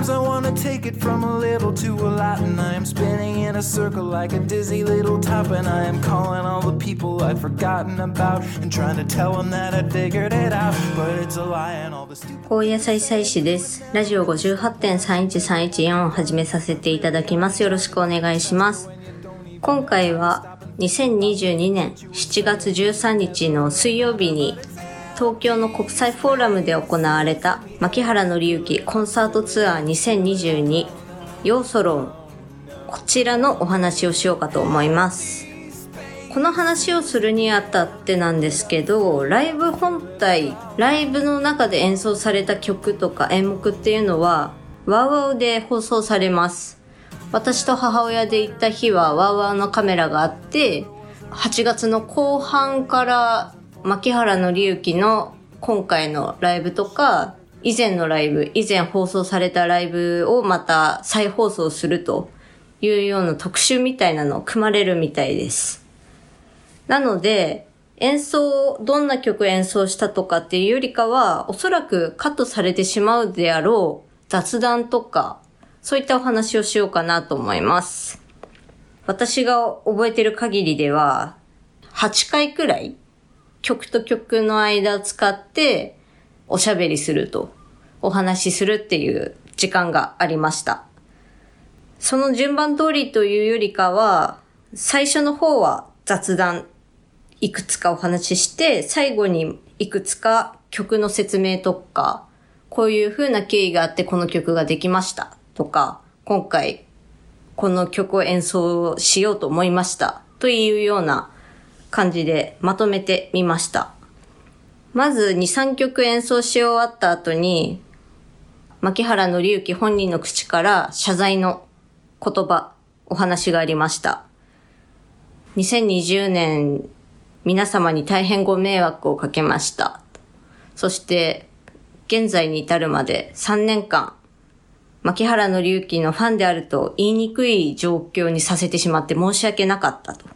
Sometimes I wanna take it from a little to a lot, and I am spinning in a circle like a dizzy little top, and I am calling all the people I'd forgotten about and trying to tell them that I figured it out, but it's a lie and all the stupid. 高野菜菜師です。ラジオ58.31314を始めさせていただきます。よろしくお願いします。今回は2022年7月13日の水曜日に東京の国際フォーラムで行われた牧原紀之コンサートツアー2022ヨーソロンこちらのお話をしようかと思います。この話をするにあたってなんですけど、ライブ本体、ライブの中で演奏された曲とか演目っていうのは、ワウワウで放送されます。私と母親で行った日はワウワウのカメラがあって、8月の後半から牧原紀之の今回のライブとか、以前のライブ、以前放送されたライブをまた再放送するというような特集みたいなのを組まれるみたいです。なので、演奏、どんな曲演奏したとかっていうよりかは、おそらくカットされてしまうであろう雑談とか、そういったお話をしようかなと思います。私が覚えてる限りでは、8回くらい曲と曲の間を使っておしゃべりすると、お話しするっていう時間がありました。その順番通りというよりかは、最初の方は雑談いくつかお話しして、最後にいくつか曲の説明とか、こういう風な経緯があってこの曲ができました。とか、今回この曲を演奏しようと思いました。というような感じでまとめてみました。まず2、3曲演奏し終わった後に、牧原紀之本人の口から謝罪の言葉、お話がありました。2020年、皆様に大変ご迷惑をかけました。そして、現在に至るまで3年間、牧原紀之のファンであると言いにくい状況にさせてしまって申し訳なかったと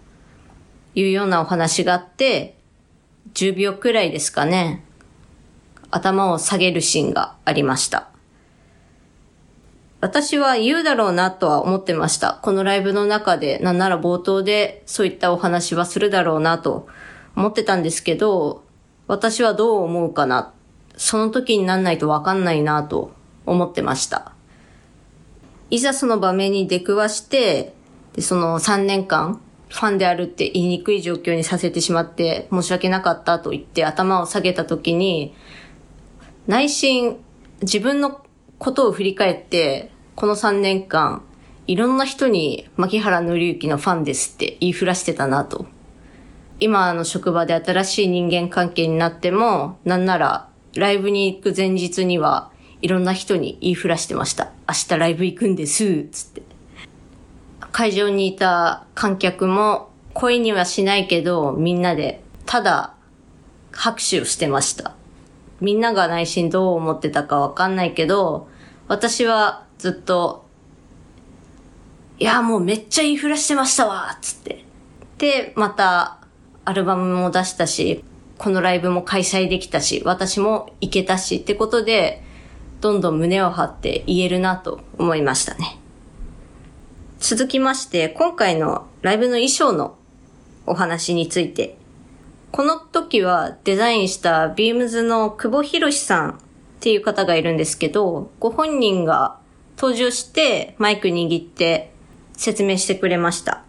いうようなお話があって、10秒くらいですかね、頭を下げるシーンがありました。私は言うだろうなとは思ってました。このライブの中で、なんなら冒頭でそういったお話はするだろうなと思ってたんですけど、私はどう思うかな。その時になんないとわかんないなと思ってました。いざその場面に出くわして、でその3年間、ファンであるって言いにくい状況にさせてしまって申し訳なかったと言って頭を下げた時に、内心自分のことを振り返って、この3年間、いろんな人に牧原紀之のファンですって言いふらしてたなと。今の職場で新しい人間関係になっても、なんならライブに行く前日にはいろんな人に言いふらしてました。明日ライブ行くんです、つって。会場にいた観客も声にはしないけど、みんなでただ拍手をしてました。みんなが内心どう思ってたかわかんないけど、私はずっと、いや、もうめっちゃ言いふらしてましたわつって。で、また、アルバムも出したし、このライブも開催できたし、私も行けたしってことで、どんどん胸を張って言えるなと思いましたね。続きまして、今回のライブの衣装のお話について。この時はデザインしたビームズの久保博さんっていう方がいるんですけど、ご本人が登場してマイク握って説明してくれました。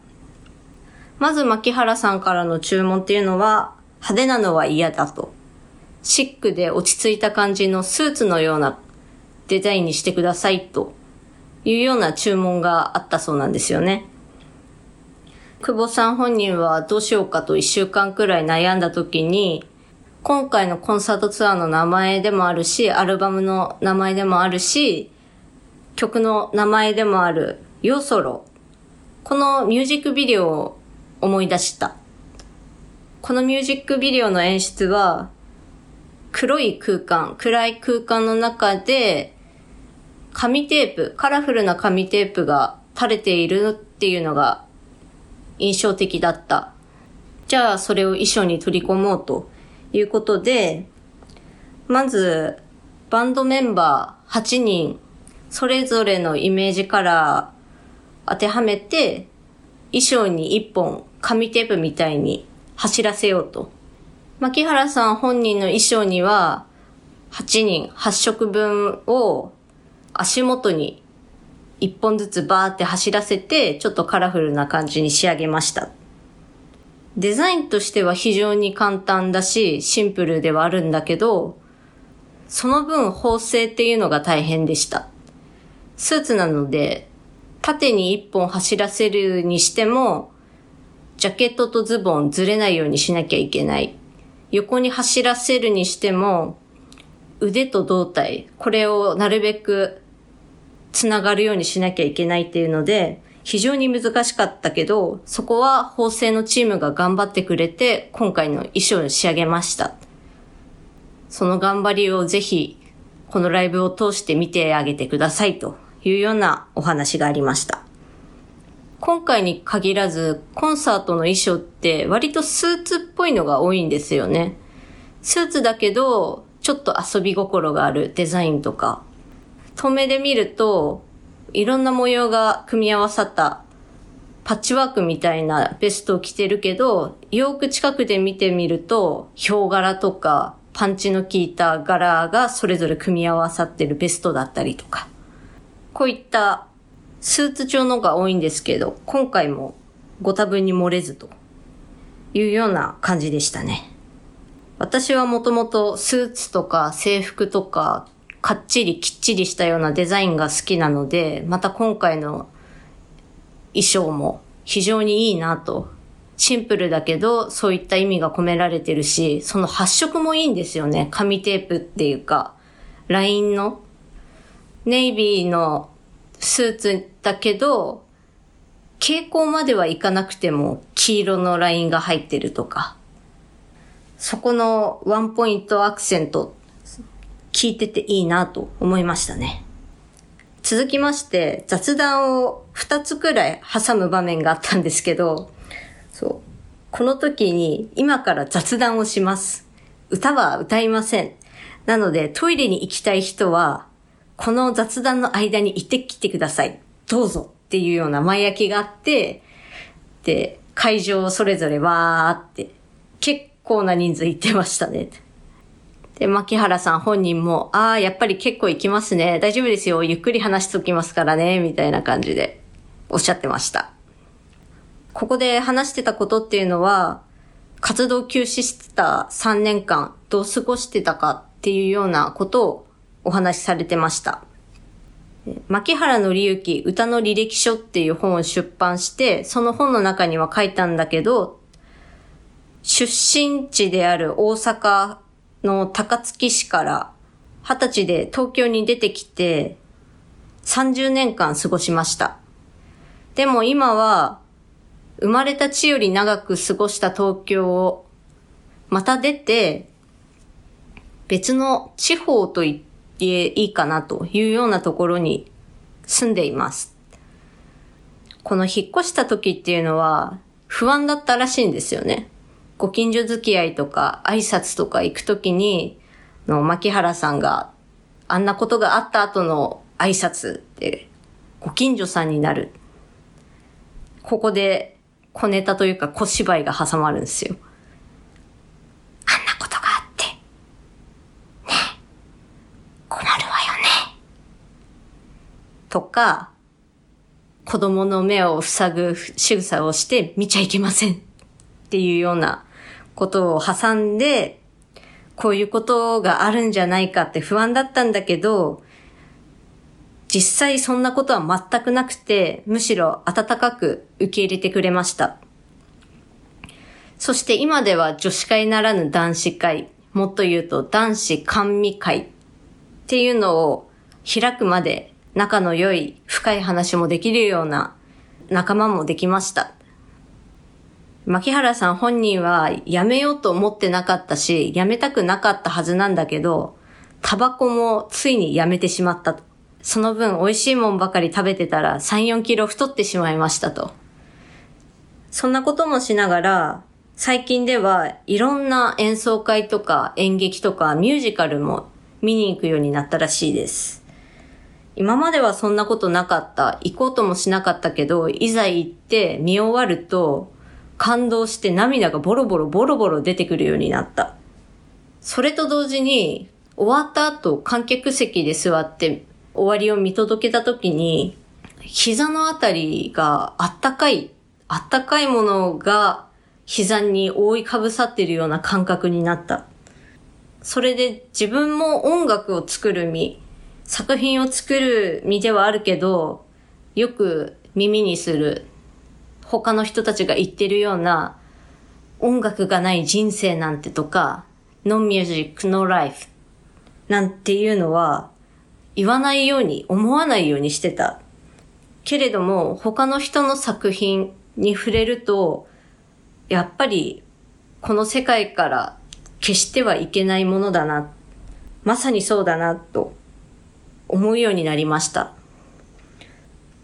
まず牧原さんからの注文っていうのは派手なのは嫌だと。シックで落ち着いた感じのスーツのようなデザインにしてくださいというような注文があったそうなんですよね。久保さん本人はどうしようかと一週間くらい悩んだ時に、今回のコンサートツアーの名前でもあるし、アルバムの名前でもあるし、曲の名前でもあるヨソロ。このミュージックビデオを思い出した。このミュージックビデオの演出は、黒い空間、暗い空間の中で、紙テープ、カラフルな紙テープが垂れているっていうのが印象的だった。じゃあそれを衣装に取り込もうということで、まずバンドメンバー8人それぞれのイメージカラー当てはめて、衣装に一本紙テープみたいに走らせようと。牧原さん本人の衣装には、8人8色分を足元に一本ずつバーって走らせて、ちょっとカラフルな感じに仕上げました。デザインとしては非常に簡単だし、シンプルではあるんだけど、その分縫製っていうのが大変でした。スーツなので、縦に一本走らせるにしても、ジャケットとズボンずれないようにしなきゃいけない。横に走らせるにしても、腕と胴体、これをなるべくつながるようにしなきゃいけないっていうので、非常に難しかったけど、そこは縫製のチームが頑張ってくれて、今回の衣装に仕上げました。その頑張りをぜひ、このライブを通して見てあげてくださいというようなお話がありました。今回に限らず、コンサートの衣装って割とスーツっぽいのが多いんですよね。スーツだけど、ちょっと遊び心があるデザインとか、遠目で見ると、いろんな模様が組み合わさったパッチワークみたいなベストを着てるけど、よく近くで見てみると、ヒョウ柄とかパンチの効いた柄がそれぞれ組み合わさってるベストだったりとか。こういったスーツ調のが多いんですけど、今回もご多分に漏れずというような感じでしたね。私はもともとスーツとか制服とかかっちりきっちりしたようなデザインが好きなので、また今回の衣装も非常にいいなと。シンプルだけど、そういった意味が込められてるし、その発色もいいんですよね。紙テープっていうか、ラインの。ネイビーのスーツだけど、蛍光まではいかなくても黄色のラインが入ってるとか、そこのワンポイントアクセント聞いてていいなと思いましたね。続きまして雑談を2つくらい挟む場面があったんですけど、そう。この時に今から雑談をします。歌は歌いません。なのでトイレに行きたい人は、この雑談の間に行ってきてください。どうぞっていうような前焼きがあって、で、会場それぞれわーって、結構な人数行ってましたね。で、牧原さん本人も、ああ、やっぱり結構行きますね。大丈夫ですよ。ゆっくり話しときますからね。みたいな感じでおっしゃってました。ここで話してたことっていうのは、活動休止してた3年間どう過ごしてたかっていうようなことをお話しされてました。牧原のりゆき歌の履歴書っていう本を出版して、その本の中には書いたんだけど、出身地である大阪の高槻市から20歳で東京に出てきて30年間過ごしました。でも今は生まれた地より長く過ごした東京をまた出て別の地方と言っていいかなというようなところに住んでいます。この引っ越した時っていうのは不安だったらしいんですよね。ご近所付き合いとか挨拶とか行くときに、の、牧原さんが、あんなことがあった後の挨拶って、ご近所さんになる。ここで小ネタというか小芝居が挟まるんですよ。あんなことがあって、ね困るわよね。とか、子供の目を塞ぐ仕草をして見ちゃいけませんっていうようなことを挟んで、こういうことがあるんじゃないかって不安だったんだけど、実際そんなことは全くなくて、むしろ温かく受け入れてくれました。そして今では女子会ならぬ男子会、もっと言うと男子甘味会っていうのを開くまで仲の良い深い話もできるような仲間もできました。牧原さん本人は辞めようと思ってなかったし、辞めたくなかったはずなんだけど、タバコもついに辞めてしまったと。その分美味しいもんばかり食べてたら3、4キロ太ってしまいましたと。そんなこともしながら、最近ではいろんな演奏会とか演劇とかミュージカルも見に行くようになったらしいです。今まではそんなことなかった。行こうともしなかったけど、いざ行って見終わると、感動して涙がボロボロボロボロ出てくるようになった。それと同時に、終わった後、観客席で座って終わりを見届けた時に、膝のあたりがあったかい、あったかいものが膝に覆いかぶさってるような感覚になった。それで自分も音楽を作る身、作品を作る身ではあるけど、よく耳にする他の人たちが言ってるような音楽がない人生なんてとか、no music, no life なんていうのは言わないように、思わないようにしてた。けれども、他の人の作品に触れると、やっぱりこの世界から消してはいけないものだな。まさにそうだな、と思うようになりました。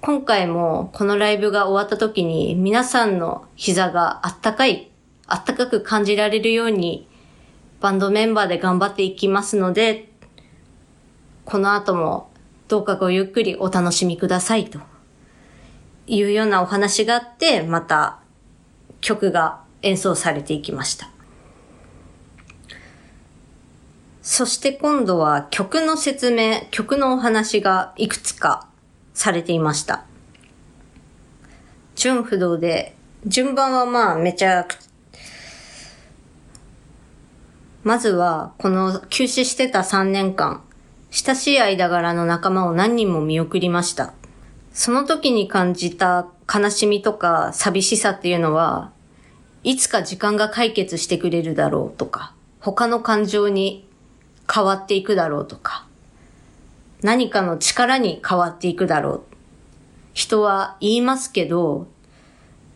今回もこのライブが終わった時に皆さんの膝があったかい、あったかく感じられるようにバンドメンバーで頑張っていきますので、この後もどうかごゆっくりお楽しみくださいというようなお話があって、また曲が演奏されていきました。そして今度は曲の説明、曲のお話がいくつかされていました。純不動で、順番はまあめちゃくまずは、この休止してた3年間、親しい間柄の仲間を何人も見送りました。その時に感じた悲しみとか寂しさっていうのは、いつか時間が解決してくれるだろうとか、他の感情に変わっていくだろうとか、何かの力に変わっていくだろう。人は言いますけど、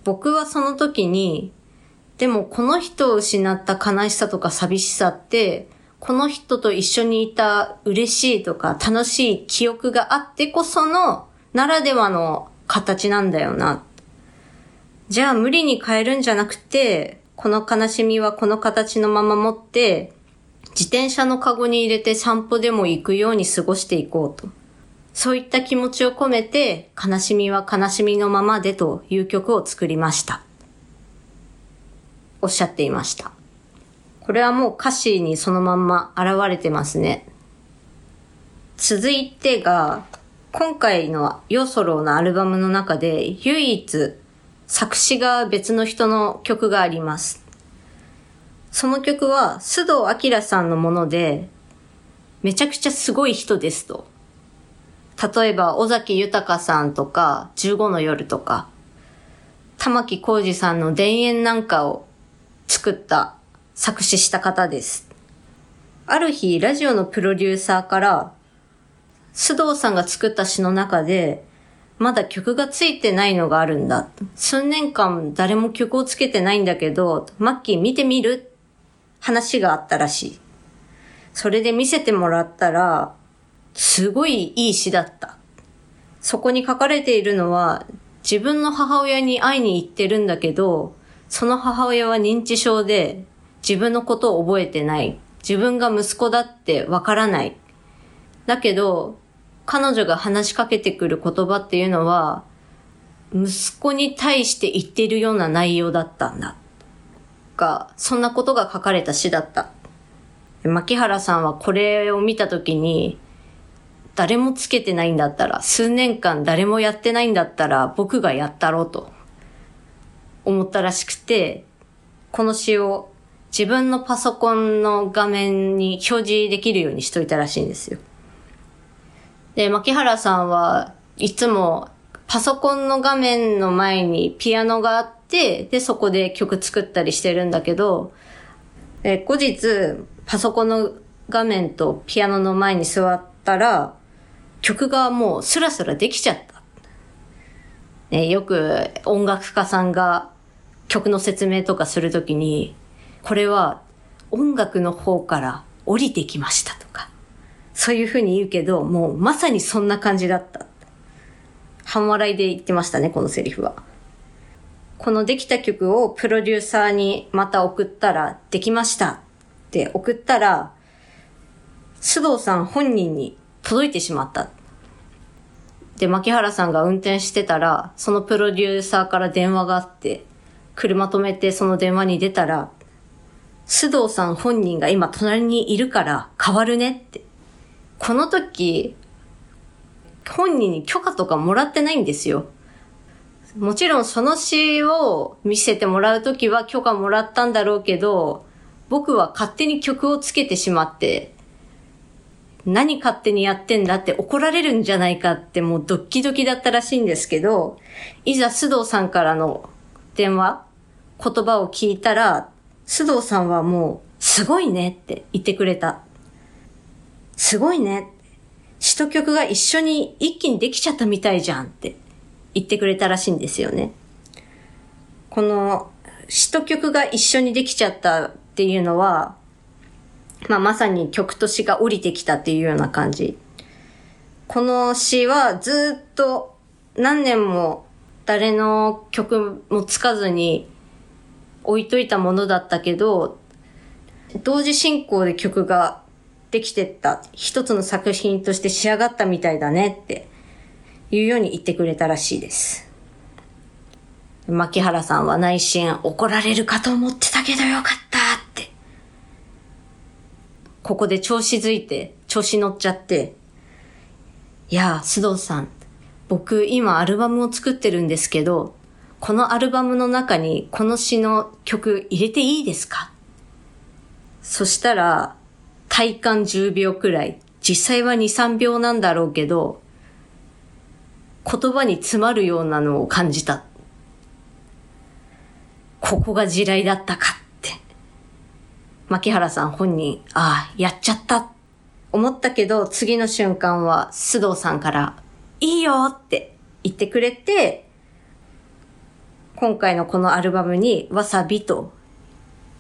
僕はその時に、でもこの人を失った悲しさとか寂しさって、この人と一緒にいた嬉しいとか楽しい記憶があってこそのならではの形なんだよな。じゃあ無理に変えるんじゃなくて、この悲しみはこの形のまま持って、自転車のカゴに入れて散歩でも行くように過ごしていこうと。そういった気持ちを込めて、悲しみは悲しみのままでという曲を作りました。おっしゃっていました。これはもう歌詞にそのまんま現れてますね。続いてが、今回のヨソローのアルバムの中で唯一作詞が別の人の曲があります。その曲は須藤明さんのもので、めちゃくちゃすごい人ですと。例えば、尾崎豊さんとか、15の夜とか、玉木浩二さんの田園なんかを作った、作詞した方です。ある日、ラジオのプロデューサーから、須藤さんが作った詩の中で、まだ曲がついてないのがあるんだ。数年間誰も曲をつけてないんだけど、マッキー見てみる話があったらしい。それで見せてもらったら、すごいいい詩だった。そこに書かれているのは、自分の母親に会いに行ってるんだけど、その母親は認知症で、自分のことを覚えてない。自分が息子だってわからない。だけど、彼女が話しかけてくる言葉っていうのは、息子に対して言ってるような内容だったんだ。が、そんなことが書かれた詩だった。牧原さんはこれを見たときに、誰もつけてないんだったら、数年間誰もやってないんだったら、僕がやったろうと思ったらしくて、この詩を自分のパソコンの画面に表示できるようにしといたらしいんですよ。で、牧原さんはいつもパソコンの画面の前にピアノがあって、で、そこで曲作ったりしてるんだけど、え後日、パソコンの画面とピアノの前に座ったら、曲がもうスラスラできちゃった。ね、よく音楽家さんが曲の説明とかするときに、これは音楽の方から降りてきましたとか、そういうふうに言うけど、もうまさにそんな感じだった。半笑いで言ってましたね、このセリフは。このできた曲をプロデューサーにまた送ったら、できましたって送ったら、須藤さん本人に届いてしまった。で、牧原さんが運転してたら、そのプロデューサーから電話があって、車止めてその電話に出たら、須藤さん本人が今隣にいるから変わるねって。この時、本人に許可とかもらってないんですよ。もちろんその詩を見せてもらうときは許可もらったんだろうけど、僕は勝手に曲をつけてしまって、何勝手にやってんだって怒られるんじゃないかってもうドッキドキだったらしいんですけど、いざ須藤さんからの電話、言葉を聞いたら、須藤さんはもう、すごいねって言ってくれた。すごいね。詩と曲が一緒に一気にできちゃったみたいじゃんって言ってくれたらしいんですよね。この詩と曲が一緒にできちゃったっていうのは、まあ、まさに曲と詩が降りてきたっていうような感じ。この詩はずっと何年も誰の曲もつかずに置いといたものだったけど、同時進行で曲ができてった一つの作品として仕上がったみたいだねっていうように言ってくれたらしいです。牧原さんは内心怒られるかと思ってたけどよかったって。ここで調子づいて、調子乗っちゃって、いや、須藤さん、僕今アルバムを作ってるんですけど、このアルバムの中にこの詩の曲入れていいですか？そしたら、体感10秒くらい、実際は2、3秒なんだろうけど、言葉に詰まるようなのを感じた。ここが地雷だったかって。牧原さん本人、ああ、やっちゃった。思ったけど、次の瞬間は須藤さんから、いいよって言ってくれて、今回のこのアルバムにわさびと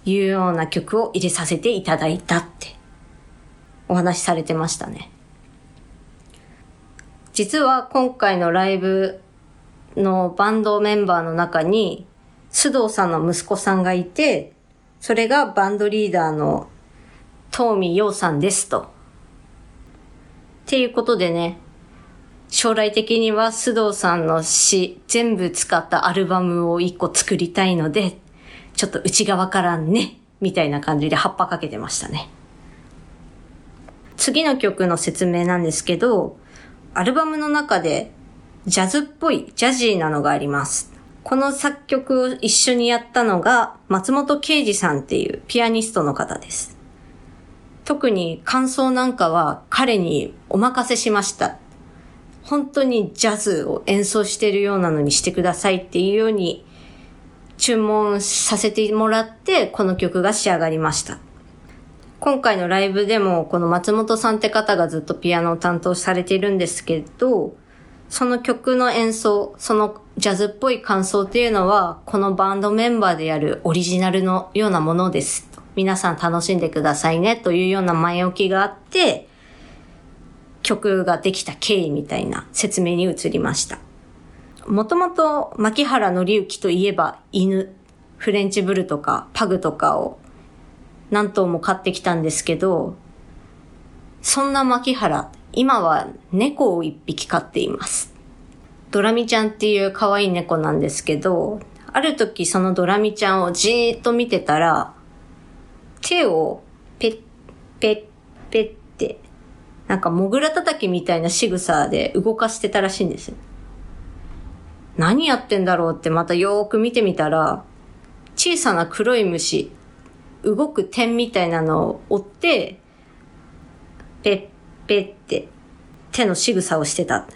いうような曲を入れさせていただいたってお話しされてましたね。実は今回のライブのバンドメンバーの中に須藤さんの息子さんがいて、それがバンドリーダーの東見陽さんですと。っていうことでね、将来的には須藤さんの詩全部使ったアルバムを一個作りたいので、ちょっと内側からね、みたいな感じで葉っぱかけてましたね。次の曲の説明なんですけど、アルバムの中でジャズっぽいジャジーなのがあります。この作曲を一緒にやったのが松本啓二さんっていうピアニストの方です。特に感想なんかは彼にお任せしました。本当にジャズを演奏しているようなのにしてくださいっていうように注文させてもらってこの曲が仕上がりました。今回のライブでもこの松本さんって方がずっとピアノを担当されているんですけど、その曲の演奏、そのジャズっぽい感想っていうのは、このバンドメンバーでやるオリジナルのようなものです。皆さん楽しんでくださいねというような前置きがあって、曲ができた経緯みたいな説明に移りました。もともと牧原紀之といえば犬、フレンチブルとかパグとかを何頭も飼ってきたんですけど、そんな牧原、今は猫を一匹飼っています。ドラミちゃんっていう可愛い猫なんですけど、ある時そのドラミちゃんをじーっと見てたら、手をペッペッペッって、なんかモグラ叩きみたいな仕草で動かしてたらしいんです。何やってんだろうってまたよーく見てみたら、小さな黒い虫、動く点みたいなのを追って、ペッペッって手の仕草をしてた。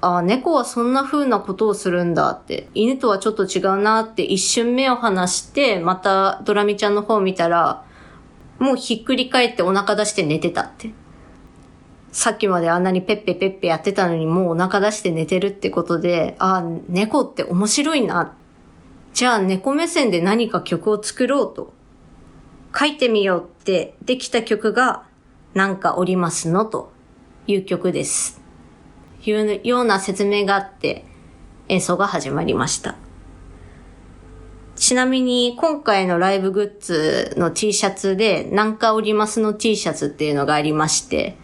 ああ、猫はそんな風なことをするんだって。犬とはちょっと違うなって一瞬目を離して、またドラミちゃんの方を見たら、もうひっくり返ってお腹出して寝てたって。さっきまであんなにペッペペッペやってたのにもうお腹出して寝てるってことで、ああ、猫って面白いな。じゃあ猫目線で何か曲を作ろうと。書いてみようってできた曲が、なんかおりますのという曲です。いうような説明があって演奏が始まりました。ちなみに今回のライブグッズの T シャツでなんかおりますの T シャツっていうのがありまして、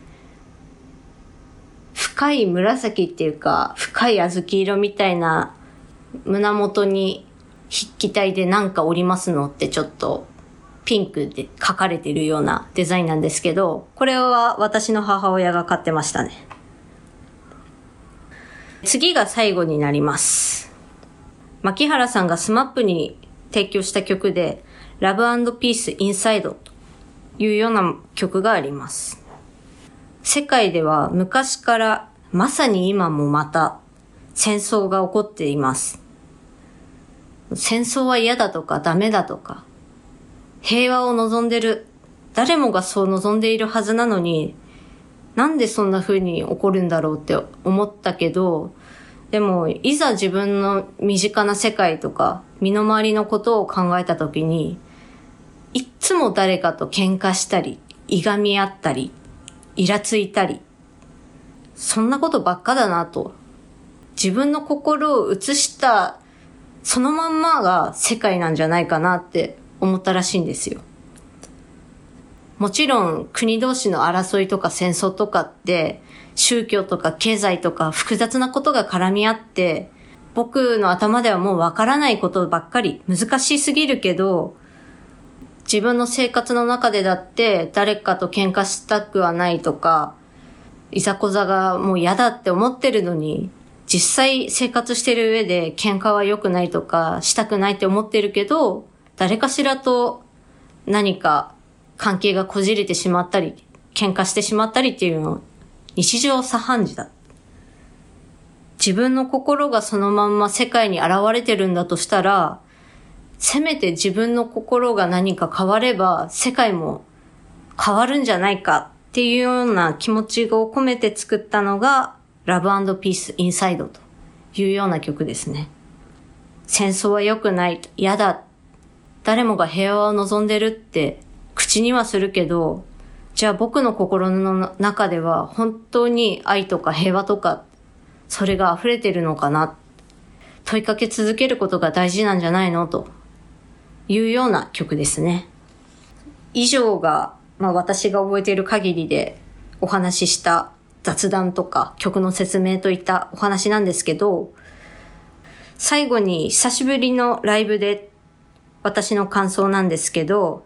深い紫っていうか、深い小豆色みたいな胸元に筆記体でなんか織りますのってちょっとピンクで書かれているようなデザインなんですけど、これは私の母親が買ってましたね。次が最後になります。牧原さんがスマップに提供した曲で、Love Peace Inside というような曲があります。世界では昔からまさに今もまた戦争が起こっています。戦争は嫌だとかダメだとか、平和を望んでる、誰もがそう望んでいるはずなのに、なんでそんな風に起こるんだろうって思ったけど、でも、いざ自分の身近な世界とか、身の回りのことを考えたときに、いつも誰かと喧嘩したり、いがみ合ったり、イラついたり、そんなことばっかだなと。自分の心を映したそのまんまが世界なんじゃないかなって思ったらしいんですよ。もちろん国同士の争いとか戦争とかって宗教とか経済とか複雑なことが絡み合って僕の頭ではもうわからないことばっかり難しすぎるけど自分の生活の中でだって誰かと喧嘩したくはないとかいざこざがもう嫌だって思ってるのに実際生活してる上で喧嘩は良くないとかしたくないって思ってるけど誰かしらと何か関係がこじれてしまったり、喧嘩してしまったりっていうのを日常茶飯事だ。自分の心がそのまんま世界に現れてるんだとしたら、せめて自分の心が何か変われば世界も変わるんじゃないかっていうような気持ちを込めて作ったのが Love Peace Inside というような曲ですね。戦争は良くない、嫌だ、誰もが平和を望んでるって口にはするけど、じゃあ僕の心の中では本当に愛とか平和とか、それが溢れてるのかな。問いかけ続けることが大事なんじゃないの？と。いうような曲ですね。以上が、まあ私が覚えている限りでお話しした雑談とか曲の説明といったお話なんですけど、最後に久しぶりのライブで私の感想なんですけど、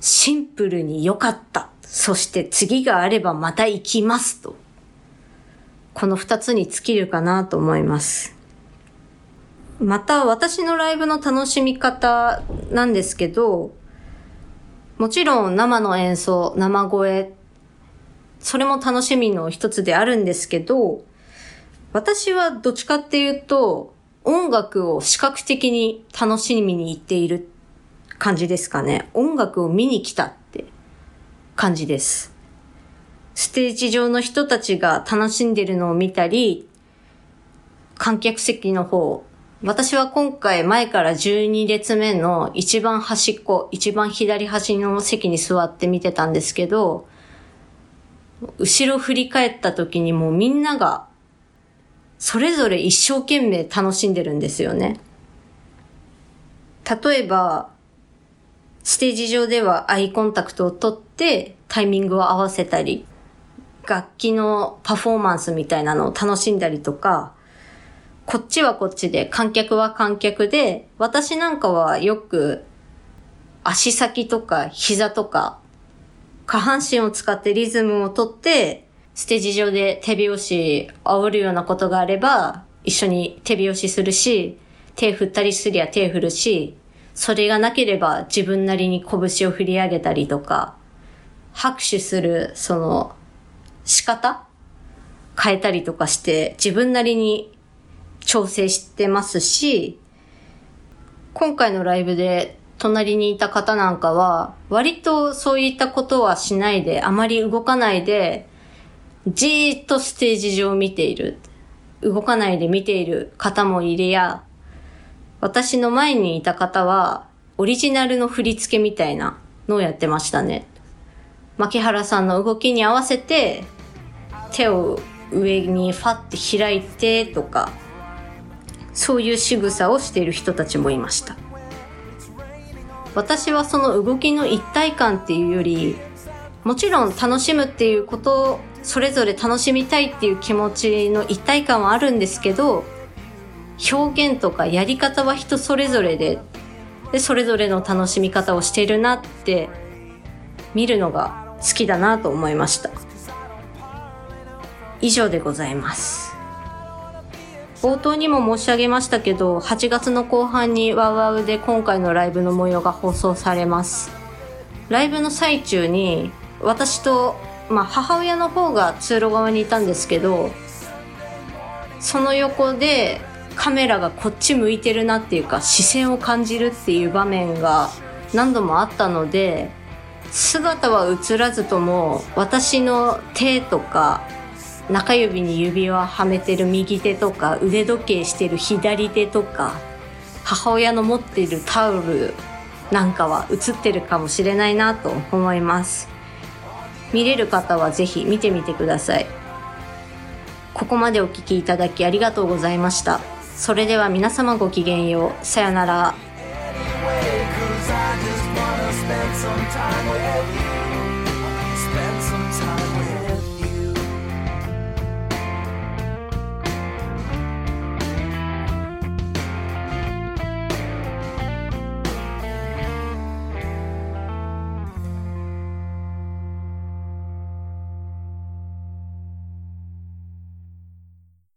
シンプルに良かった。そして次があればまた行きますと。この二つに尽きるかなと思います。また私のライブの楽しみ方なんですけど、もちろん生の演奏、生声、それも楽しみの一つであるんですけど、私はどっちかっていうと、音楽を視覚的に楽しみに行っている感じですかね。音楽を見に来たって感じです。ステージ上の人たちが楽しんでるのを見たり、観客席の方、私は今回前から12列目の一番端っこ、一番左端の席に座って見てたんですけど、後ろ振り返った時にもうみんながそれぞれ一生懸命楽しんでるんですよね。例えば、ステージ上ではアイコンタクトを取ってタイミングを合わせたり、楽器のパフォーマンスみたいなのを楽しんだりとか、こっちはこっちで、観客は観客で、私なんかはよく足先とか膝とか下半身を使ってリズムをとって、ステージ上で手拍子煽るようなことがあれば、一緒に手拍子するし、手振ったりすりゃ手振るし、それがなければ自分なりに拳を振り上げたりとか、拍手する、その、仕方変えたりとかして、自分なりに調整してますし、今回のライブで隣にいた方なんかは、割とそういったことはしないで、あまり動かないで、じーっとステージ上を見ている。動かないで見ている方もいれや、私の前にいた方は、オリジナルの振り付けみたいなのをやってましたね。牧原さんの動きに合わせて、手を上にファって開いてとか、そういう仕草をしている人たちもいました。私はその動きの一体感っていうより、もちろん楽しむっていうことそれぞれ楽しみたいっていう気持ちの一体感はあるんですけど、表現とかやり方は人それぞれで、で、それぞれの楽しみ方をしているなって見るのが好きだなと思いました。以上でございます。冒頭にも申し上げましたけど、8月の後半にワウワウで今回のライブの模様が放送されます。ライブの最中に、私と、まあ母親の方が通路側にいたんですけど、その横でカメラがこっち向いてるなっていうか視線を感じるっていう場面が何度もあったので、姿は映らずとも私の手とか中指に指輪はめてる右手とか腕時計してる左手とか母親の持っているタオルなんかは映ってるかもしれないなと思います。見れる方はぜひ見てみてください。ここまでお聴きいただきありがとうございました。それでは皆様ごきげんよう。さよなら。